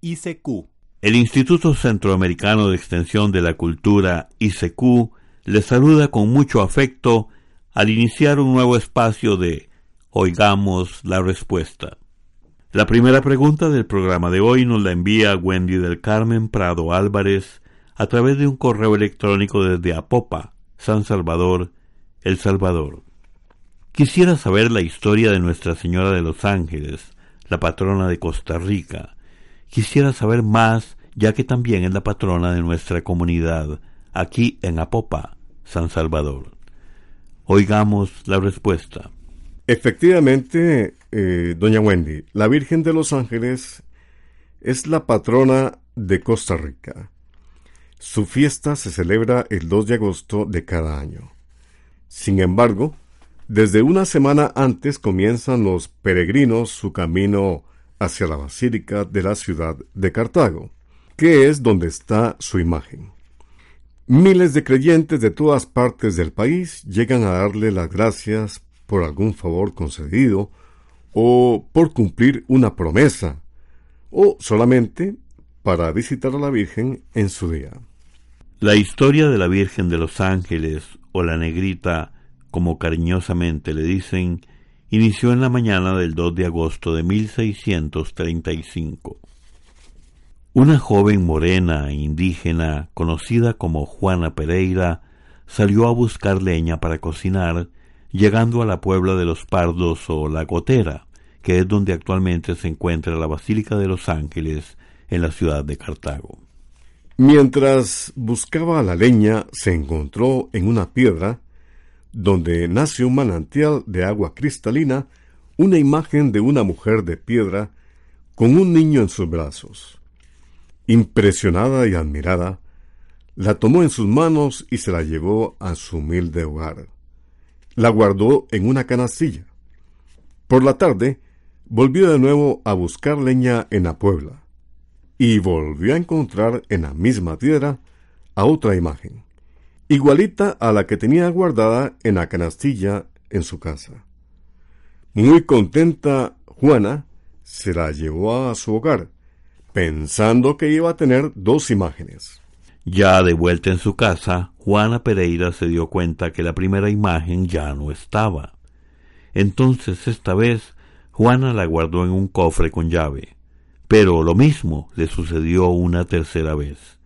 ICQ. El Instituto Centroamericano de Extensión de la Cultura, ICQ, les saluda con mucho afecto al iniciar un nuevo espacio de Oigamos la Respuesta. La primera pregunta del programa de hoy nos la envía Wendy del Carmen Prado Álvarez a través de un correo electrónico desde Apopa, San Salvador, El Salvador. Quisiera saber la historia de Nuestra Señora de los Ángeles, la patrona de Costa Rica. Quisiera saber más, ya que también es la patrona de nuestra comunidad, aquí en Apopa, San Salvador. Oigamos la respuesta. Efectivamente, eh, doña Wendy, la Virgen de los Ángeles es la patrona de Costa Rica. Su fiesta se celebra el 2 de agosto de cada año. Sin embargo, desde una semana antes comienzan los peregrinos su camino hacia la Basílica de la ciudad de Cartago, que es donde está su imagen. Miles de creyentes de todas partes del país llegan a darle las gracias por algún favor concedido, o por cumplir una promesa, o solamente para visitar a la Virgen en su día. La historia de la Virgen de los Ángeles o la Negrita, como cariñosamente le dicen, inició en la mañana del 2 de agosto de 1635. Una joven morena e indígena, conocida como Juana Pereira, salió a buscar leña para cocinar, llegando a la Puebla de los Pardos o La Gotera, que es donde actualmente se encuentra la Basílica de los Ángeles en la ciudad de Cartago. Mientras buscaba la leña, se encontró en una piedra, donde nace un manantial de agua cristalina, una imagen de una mujer de piedra con un niño en sus brazos. Impresionada y admirada, la tomó en sus manos y se la llevó a su humilde hogar. La guardó en una canastilla. Por la tarde, volvió de nuevo a buscar leña en la puebla y volvió a encontrar en la misma piedra a otra imagen, igualita a la que tenía guardada en la canastilla en su casa. Muy contenta, Juana se la llevó a su hogar, pensando que iba a tener dos imágenes. Ya de vuelta en su casa, Juana Pereira se dio cuenta que la primera imagen ya no estaba. Entonces esta vez Juana la guardó en un cofre con llave. Pero lo mismo le sucedió una tercera vez.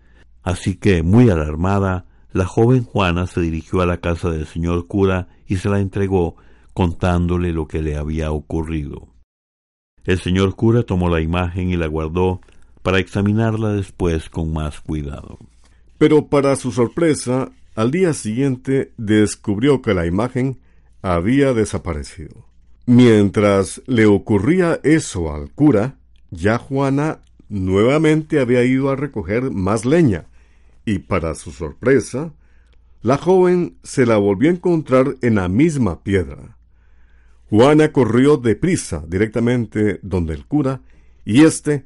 Así que, muy alarmada, la joven Juana se dirigió a la casa del señor cura y se la entregó contándole lo que le había ocurrido. El señor cura tomó la imagen y la guardó para examinarla después con más cuidado. Pero para su sorpresa, al día siguiente descubrió que la imagen había desaparecido. Mientras le ocurría eso al cura, ya Juana nuevamente había ido a recoger más leña, y para su sorpresa, la joven se la volvió a encontrar en la misma piedra. Juana corrió deprisa directamente donde el cura, y éste,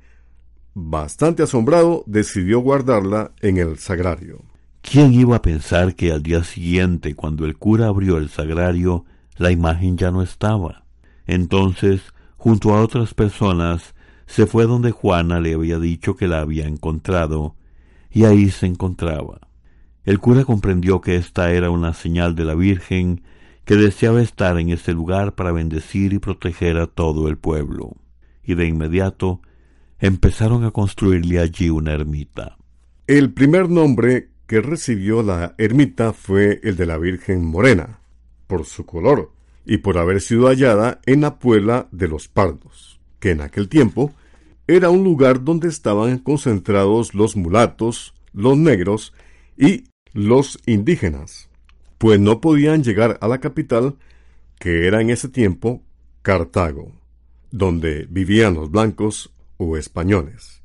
bastante asombrado, decidió guardarla en el sagrario. ¿Quién iba a pensar que al día siguiente, cuando el cura abrió el sagrario, la imagen ya no estaba? Entonces, junto a otras personas, se fue donde Juana le había dicho que la había encontrado, y ahí se encontraba. El cura comprendió que esta era una señal de la Virgen que deseaba estar en ese lugar para bendecir y proteger a todo el pueblo, y de inmediato empezaron a construirle allí una ermita. El primer nombre que recibió la ermita fue el de la Virgen Morena, por su color, y por haber sido hallada en la Puebla de los Pardos que en aquel tiempo era un lugar donde estaban concentrados los mulatos, los negros y los indígenas, pues no podían llegar a la capital, que era en ese tiempo Cartago, donde vivían los blancos o españoles.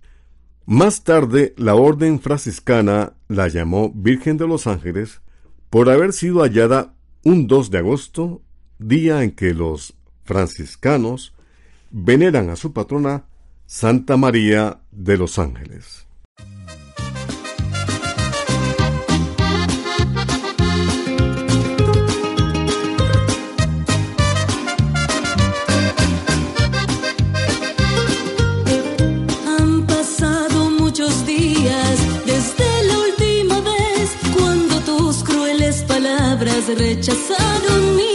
Más tarde, la orden franciscana la llamó Virgen de los Ángeles por haber sido hallada un 2 de agosto, día en que los franciscanos veneran a su patrona Santa María de los Ángeles, han pasado muchos días desde la última vez cuando tus crueles palabras rechazaron mi.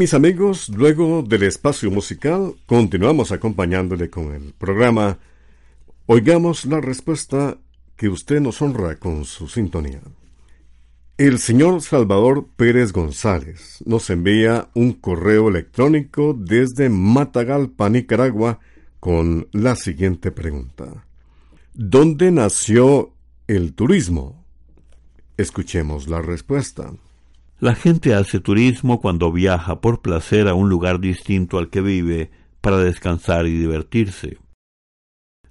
mis amigos, luego del espacio musical, continuamos acompañándole con el programa. Oigamos la respuesta que usted nos honra con su sintonía. El señor Salvador Pérez González nos envía un correo electrónico desde Matagalpa, Nicaragua, con la siguiente pregunta. ¿Dónde nació el turismo? Escuchemos la respuesta. La gente hace turismo cuando viaja por placer a un lugar distinto al que vive para descansar y divertirse.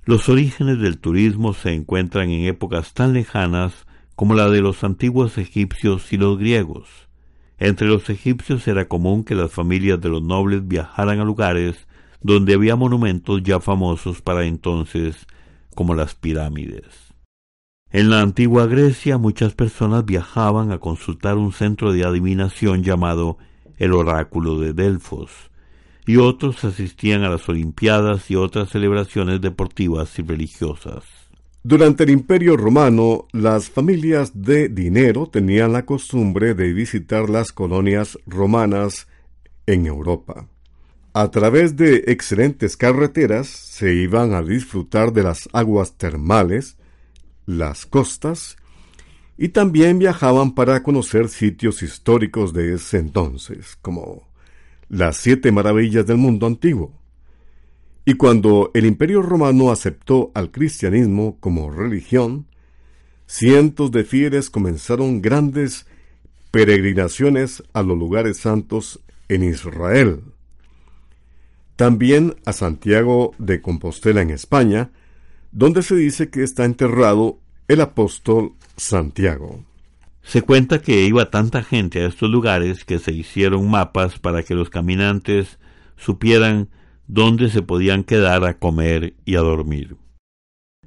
Los orígenes del turismo se encuentran en épocas tan lejanas como la de los antiguos egipcios y los griegos. Entre los egipcios era común que las familias de los nobles viajaran a lugares donde había monumentos ya famosos para entonces, como las pirámides. En la antigua Grecia muchas personas viajaban a consultar un centro de adivinación llamado el oráculo de Delfos, y otros asistían a las Olimpiadas y otras celebraciones deportivas y religiosas. Durante el Imperio Romano, las familias de dinero tenían la costumbre de visitar las colonias romanas en Europa. A través de excelentes carreteras se iban a disfrutar de las aguas termales, las costas, y también viajaban para conocer sitios históricos de ese entonces, como las siete maravillas del mundo antiguo. Y cuando el Imperio Romano aceptó al cristianismo como religión, cientos de fieles comenzaron grandes peregrinaciones a los lugares santos en Israel. También a Santiago de Compostela en España, donde se dice que está enterrado el apóstol Santiago. Se cuenta que iba tanta gente a estos lugares que se hicieron mapas para que los caminantes supieran donde se podían quedar a comer y a dormir.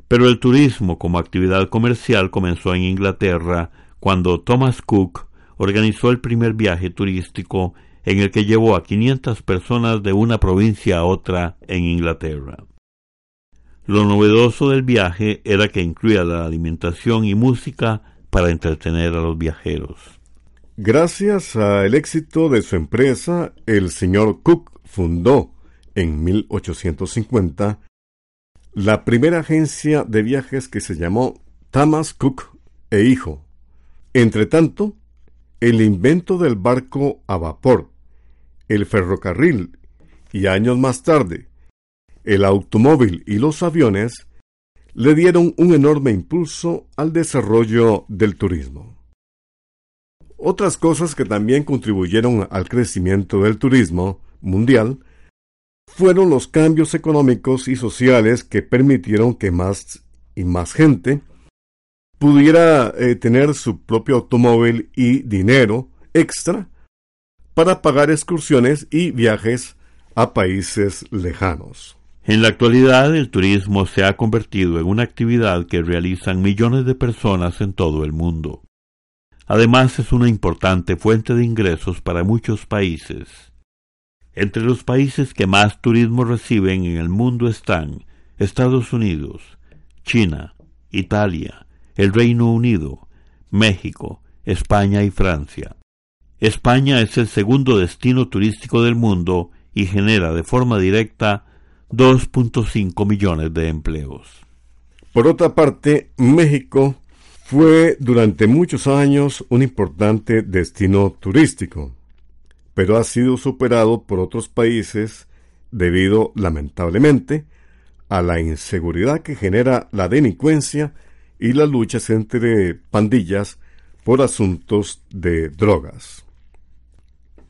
Pero el turismo como actividad comercial comenzó en Inglaterra cuando Thomas Cook organizó el primer viaje turístico en el que llevó a 500 personas de una provincia a otra en Inglaterra. Lo novedoso del viaje era que incluía la alimentación y música para entretener a los viajeros. Gracias al éxito de su empresa, el señor Cook fundó en 1850 la primera agencia de viajes que se llamó Thomas Cook e Hijo. Entretanto, el invento del barco a vapor, el ferrocarril y años más tarde, el automóvil y los aviones le dieron un enorme impulso al desarrollo del turismo. Otras cosas que también contribuyeron al crecimiento del turismo mundial fueron los cambios económicos y sociales que permitieron que más y más gente pudiera eh, tener su propio automóvil y dinero extra para pagar excursiones y viajes a países lejanos. En la actualidad el turismo se ha convertido en una actividad que realizan millones de personas en todo el mundo. Además es una importante fuente de ingresos para muchos países. Entre los países que más turismo reciben en el mundo están Estados Unidos, China, Italia, el Reino Unido, México, España y Francia. España es el segundo destino turístico del mundo y genera de forma directa 2.5 millones de empleos. Por otra parte, México fue durante muchos años un importante destino turístico pero ha sido superado por otros países debido, lamentablemente, a la inseguridad que genera la delincuencia y las luchas entre pandillas por asuntos de drogas.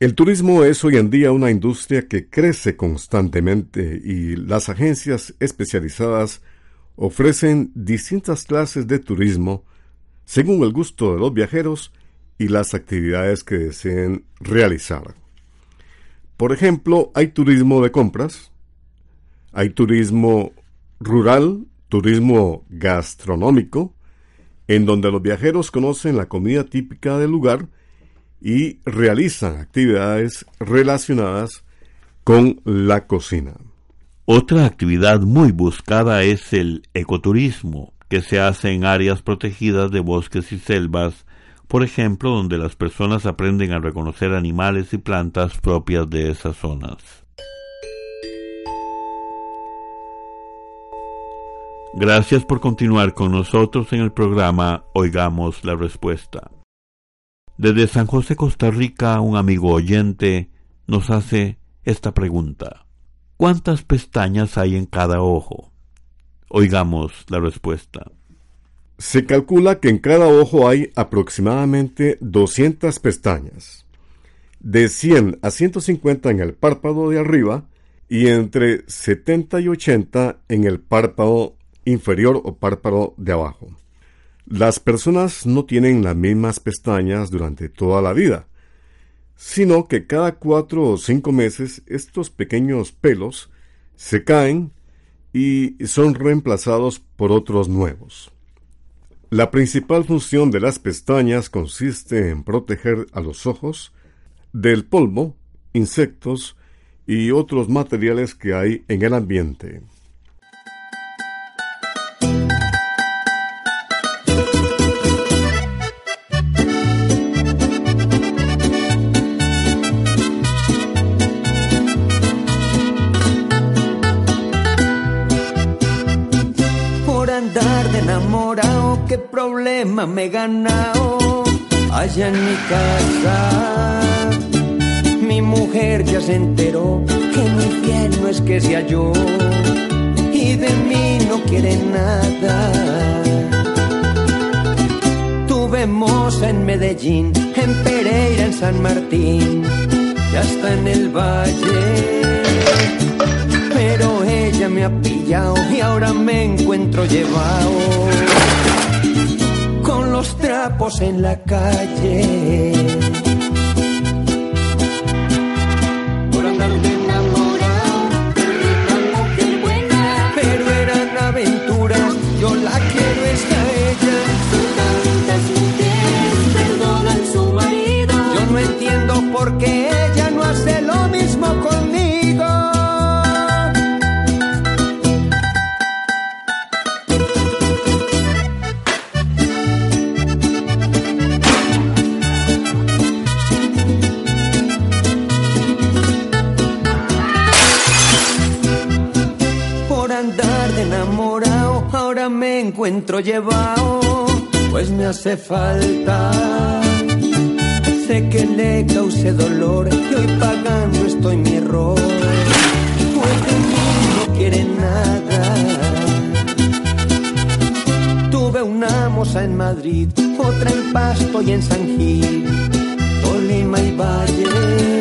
El turismo es hoy en día una industria que crece constantemente y las agencias especializadas ofrecen distintas clases de turismo según el gusto de los viajeros y las actividades que deseen realizar. Por ejemplo, hay turismo de compras, hay turismo rural, turismo gastronómico, en donde los viajeros conocen la comida típica del lugar y realizan actividades relacionadas con la cocina. Otra actividad muy buscada es el ecoturismo, que se hace en áreas protegidas de bosques y selvas por ejemplo, donde las personas aprenden a reconocer animales y plantas propias de esas zonas. Gracias por continuar con nosotros en el programa Oigamos la Respuesta. Desde San José, Costa Rica, un amigo oyente nos hace esta pregunta. ¿Cuántas pestañas hay en cada ojo? Oigamos la respuesta. Se calcula que en cada ojo hay aproximadamente 200 pestañas, de 100 a 150 en el párpado de arriba y entre 70 y 80 en el párpado inferior o párpado de abajo. Las personas no tienen las mismas pestañas durante toda la vida, sino que cada cuatro o cinco meses estos pequeños pelos se caen y son reemplazados por otros nuevos. La principal función de las pestañas consiste en proteger a los ojos del polvo, insectos y otros materiales que hay en el ambiente. Qué problema me he ganado allá en mi casa. Mi mujer ya se enteró que mi fiel no es que sea yo y de mí no quiere nada. Tuve en Medellín, en Pereira, en San Martín y hasta en el valle. Pero ella me ha pillado y ahora me encuentro llevado con los trapos en la calle. Por andar llevado, pues me hace falta. Sé que le causé dolor y hoy pagando estoy mi error. Pues de mí no quiere nada. Tuve una moza en Madrid, otra en Pasto y en San Gil, Tolima y Valle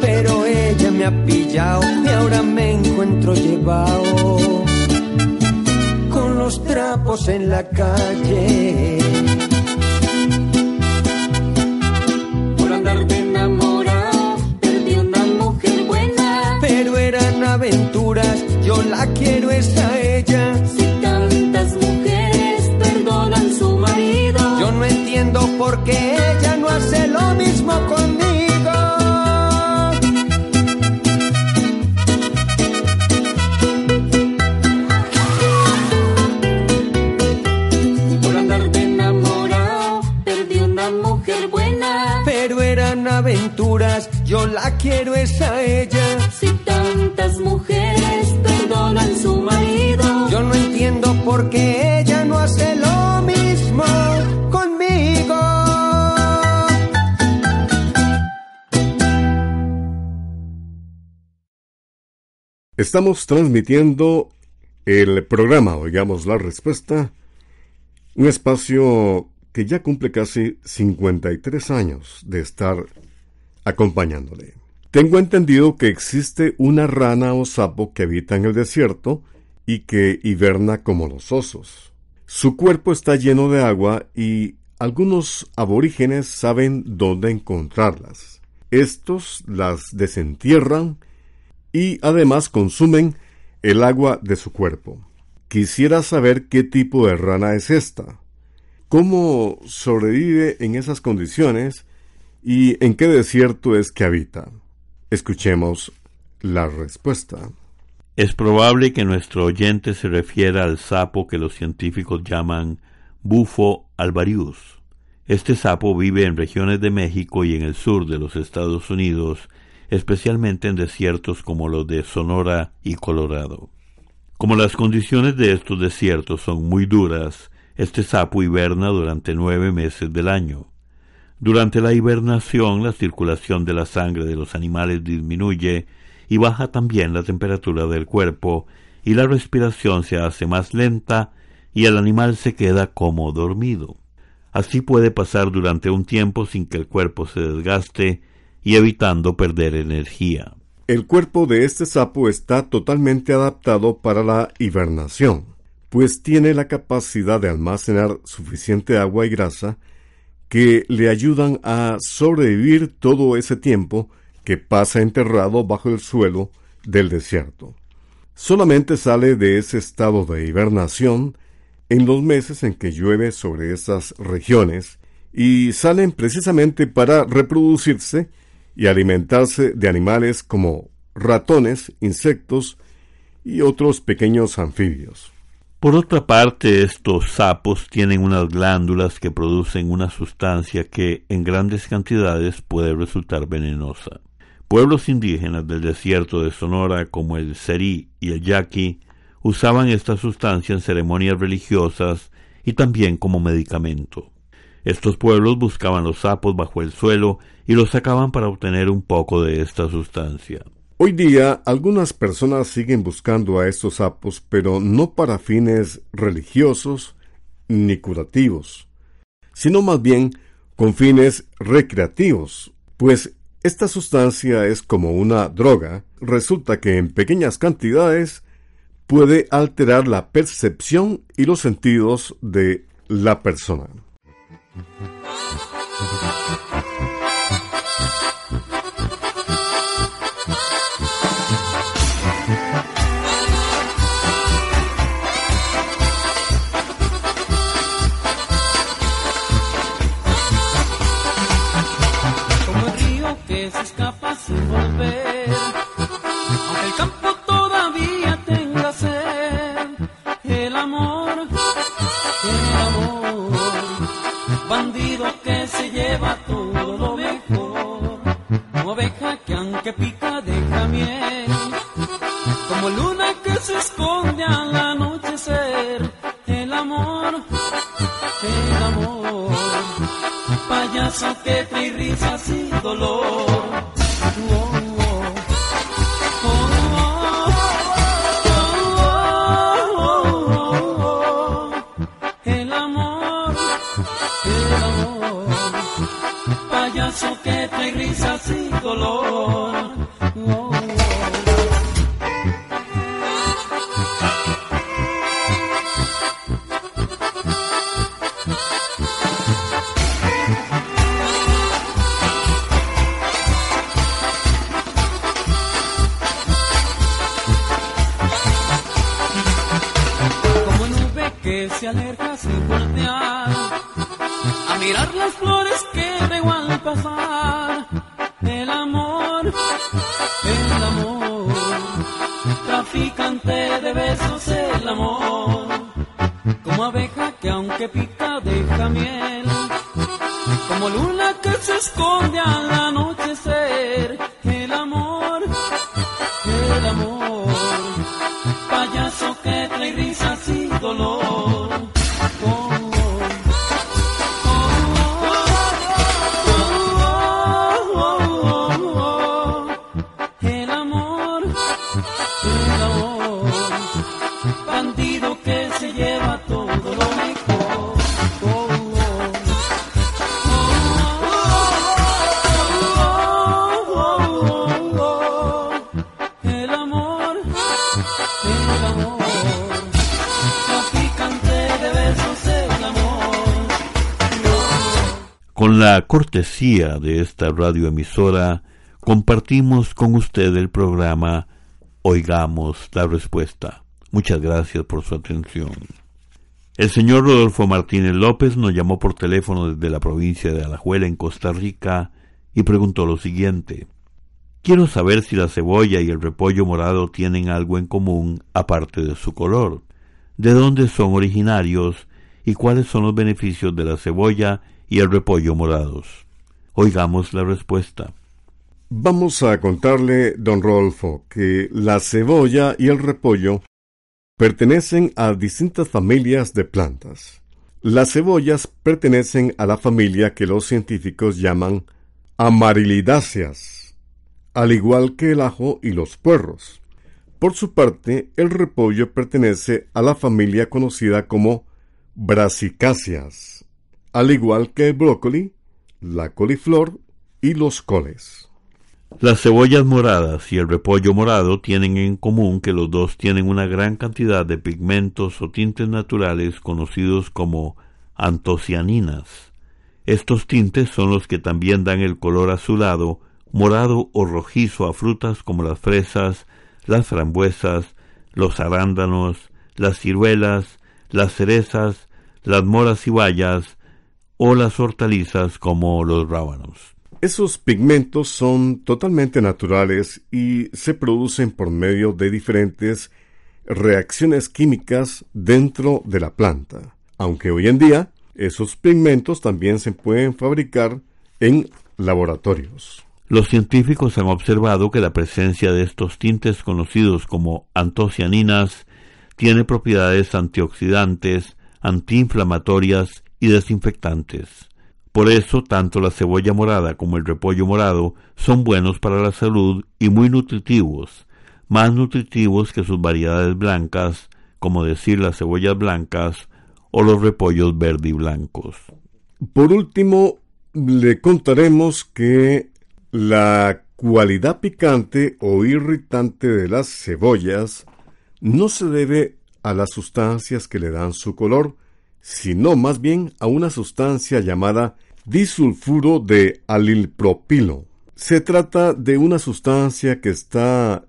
pero ella me ha pillado y ahora me encuentro llevado los trapos en la calle. Por andar de enamorado, perdí una mujer buena. Pero eran aventuras, yo la quiero es Estamos transmitiendo el programa Oigamos la Respuesta, un espacio que ya cumple casi 53 años de estar acompañándole. Tengo entendido que existe una rana o sapo que habita en el desierto y que hiberna como los osos. Su cuerpo está lleno de agua y algunos aborígenes saben dónde encontrarlas. Estos las desentierran y además consumen el agua de su cuerpo. Quisiera saber qué tipo de rana es esta, cómo sobrevive en esas condiciones y en qué desierto es que habita. Escuchemos la respuesta. Es probable que nuestro oyente se refiera al sapo que los científicos llaman bufo alvarius. Este sapo vive en regiones de México y en el sur de los Estados Unidos, especialmente en desiertos como los de Sonora y Colorado. Como las condiciones de estos desiertos son muy duras, este sapo hiberna durante nueve meses del año. Durante la hibernación la circulación de la sangre de los animales disminuye y baja también la temperatura del cuerpo y la respiración se hace más lenta y el animal se queda como dormido. Así puede pasar durante un tiempo sin que el cuerpo se desgaste y evitando perder energía. El cuerpo de este sapo está totalmente adaptado para la hibernación, pues tiene la capacidad de almacenar suficiente agua y grasa que le ayudan a sobrevivir todo ese tiempo que pasa enterrado bajo el suelo del desierto. Solamente sale de ese estado de hibernación en los meses en que llueve sobre esas regiones y salen precisamente para reproducirse y alimentarse de animales como ratones, insectos y otros pequeños anfibios. Por otra parte, estos sapos tienen unas glándulas que producen una sustancia que en grandes cantidades puede resultar venenosa. Pueblos indígenas del desierto de Sonora como el Serí y el Yaqui usaban esta sustancia en ceremonias religiosas y también como medicamento. Estos pueblos buscaban los sapos bajo el suelo y los sacaban para obtener un poco de esta sustancia. Hoy día algunas personas siguen buscando a estos sapos, pero no para fines religiosos ni curativos, sino más bien con fines recreativos, pues esta sustancia es como una droga, resulta que en pequeñas cantidades puede alterar la percepción y los sentidos de la persona. Mm-hmm. Payaso que trae risas y dolor. Abeja que aunque pica deja miel. Como luna que se esconde al anochecer cortesía de esta radioemisora, compartimos con usted el programa Oigamos la Respuesta. Muchas gracias por su atención. El señor Rodolfo Martínez López nos llamó por teléfono desde la provincia de Alajuela, en Costa Rica, y preguntó lo siguiente. Quiero saber si la cebolla y el repollo morado tienen algo en común aparte de su color. ¿De dónde son originarios y cuáles son los beneficios de la cebolla y el repollo morados? Oigamos la respuesta. Vamos a contarle, don Rodolfo, que la cebolla y el repollo pertenecen a distintas familias de plantas. Las cebollas pertenecen a la familia que los científicos llaman amarilidáceas, al igual que el ajo y los puerros. Por su parte, el repollo pertenece a la familia conocida como brasicáceas, al igual que el brócoli, la coliflor y los coles. Las cebollas moradas y el repollo morado tienen en común que los dos tienen una gran cantidad de pigmentos o tintes naturales conocidos como antocianinas. Estos tintes son los que también dan el color azulado, morado o rojizo a frutas como las fresas, las frambuesas, los arándanos, las ciruelas, las cerezas, las moras y bayas o las hortalizas como los rábanos. Esos pigmentos son totalmente naturales y se producen por medio de diferentes reacciones químicas dentro de la planta, aunque hoy en día esos pigmentos también se pueden fabricar en laboratorios. Los científicos han observado que la presencia de estos tintes conocidos como antocianinas tiene propiedades antioxidantes, antiinflamatorias y desinfectantes. Por eso, tanto la cebolla morada como el repollo morado son buenos para la salud y muy nutritivos, más nutritivos que sus variedades blancas, como decir las cebollas blancas o los repollos verde y blancos. Por último, le contaremos que la cualidad picante o irritante de las cebollas no se debe a las sustancias que le dan su color, sino más bien a una sustancia llamada disulfuro de alilpropilo. Se trata de una sustancia que está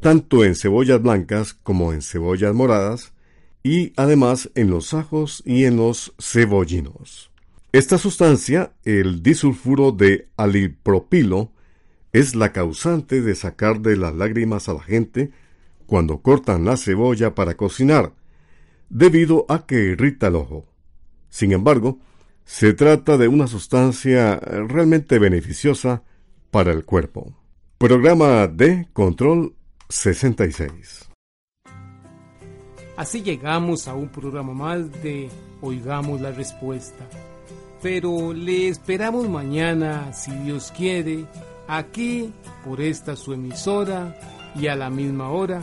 tanto en cebollas blancas como en cebollas moradas y además en los ajos y en los cebollinos. Esta sustancia, el disulfuro de alilpropilo, es la causante de sacar de las lágrimas a la gente cuando cortan la cebolla para cocinar, debido a que irrita el ojo. Sin embargo, se trata de una sustancia realmente beneficiosa para el cuerpo. Programa de Control 66. Así llegamos a un programa más de Oigamos la Respuesta. Pero le esperamos mañana, si Dios quiere, aquí por esta su emisora y a la misma hora.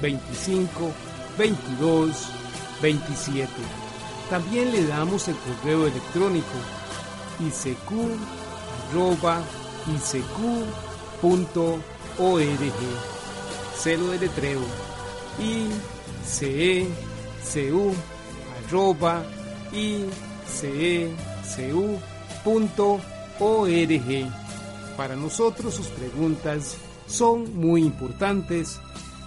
25 22 27. También le damos el correo electrónico isq.org. Celo de letreo icecu.org. Para nosotros sus preguntas son muy importantes